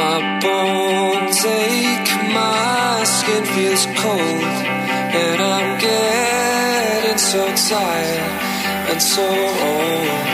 My bones ache, my skin feels cold, and I'm getting so tired and so old.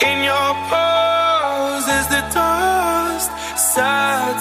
in your pose as the dust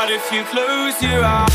hard if you close your eyes.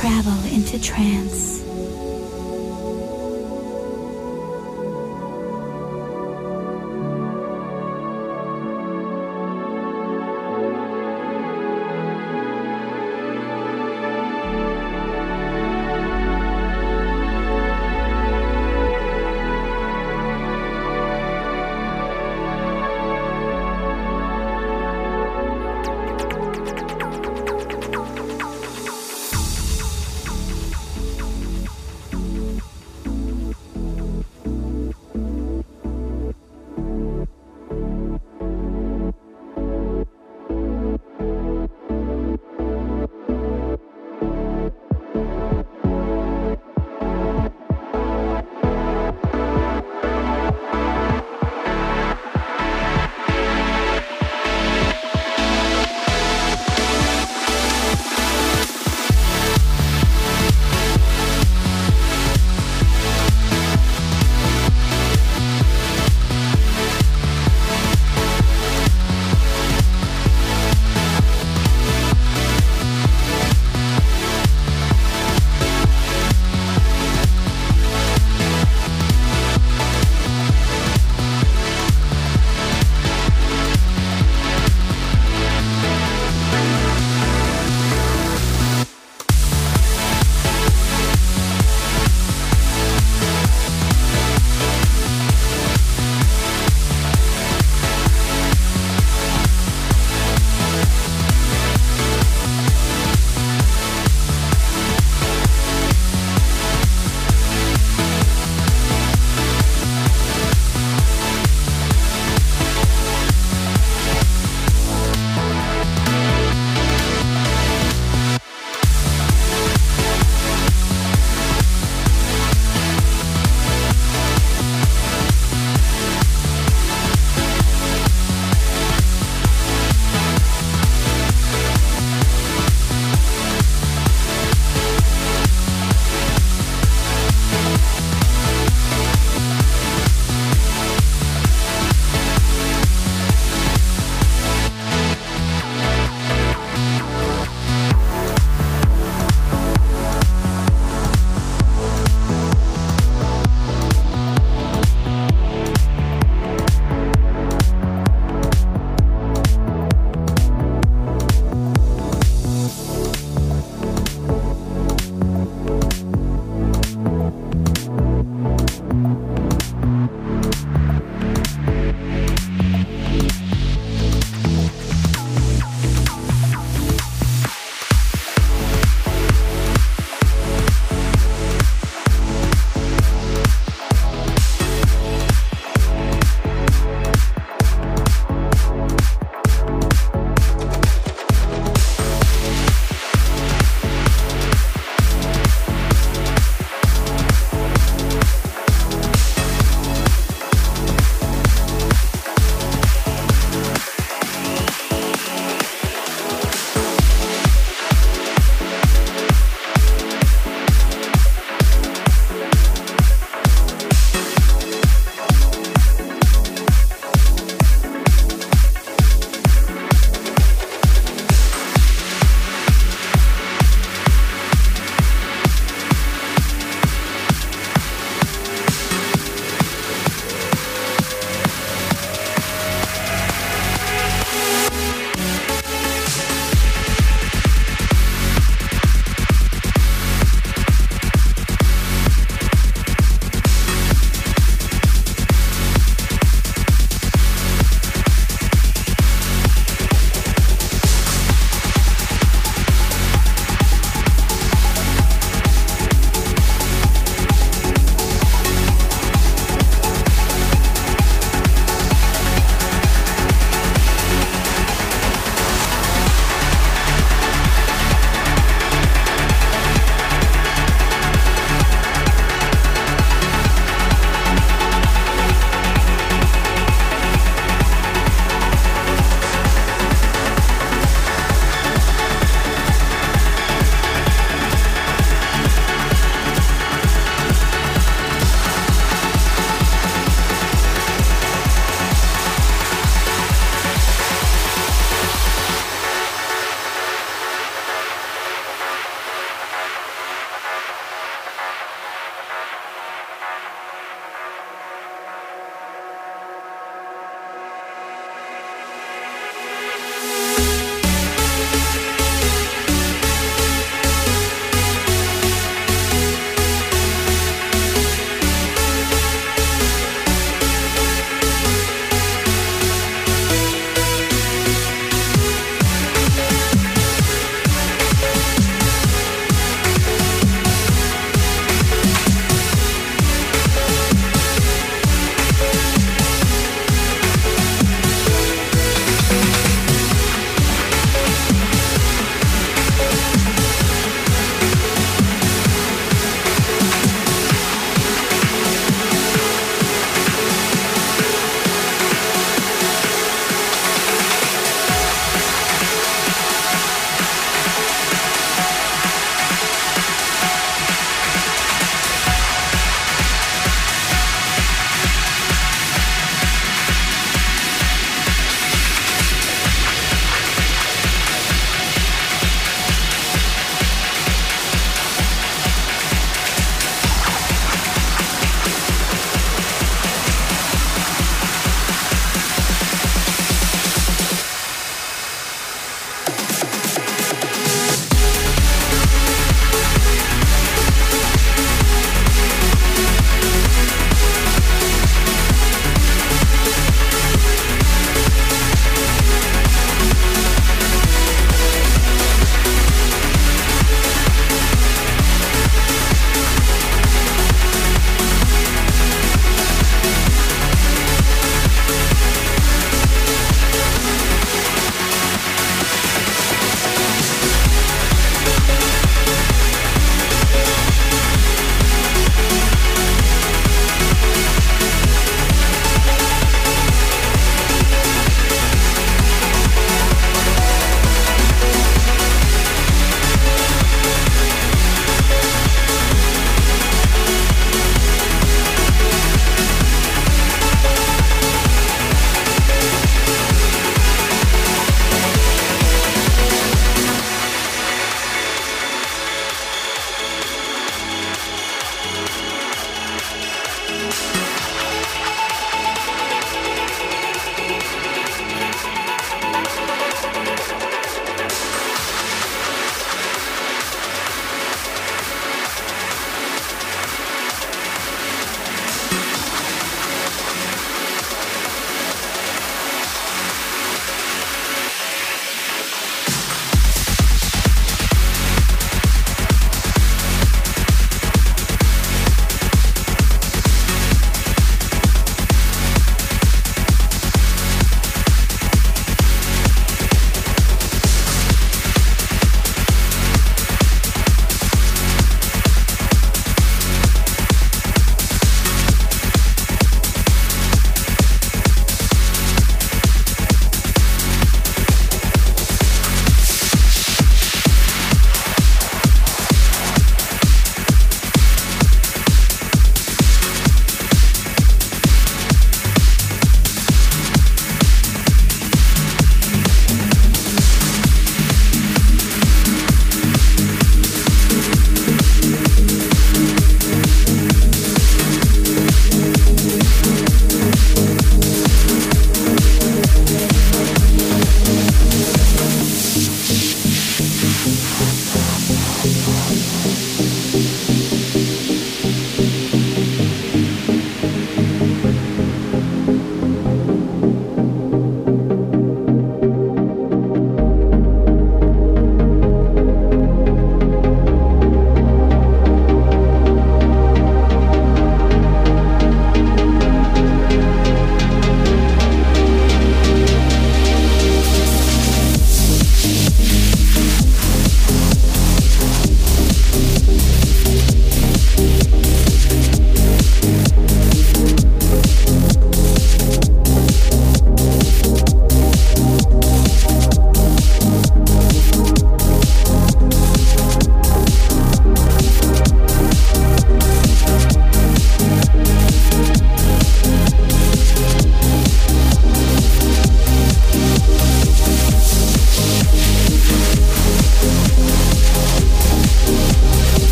travel into trance.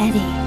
Eddie.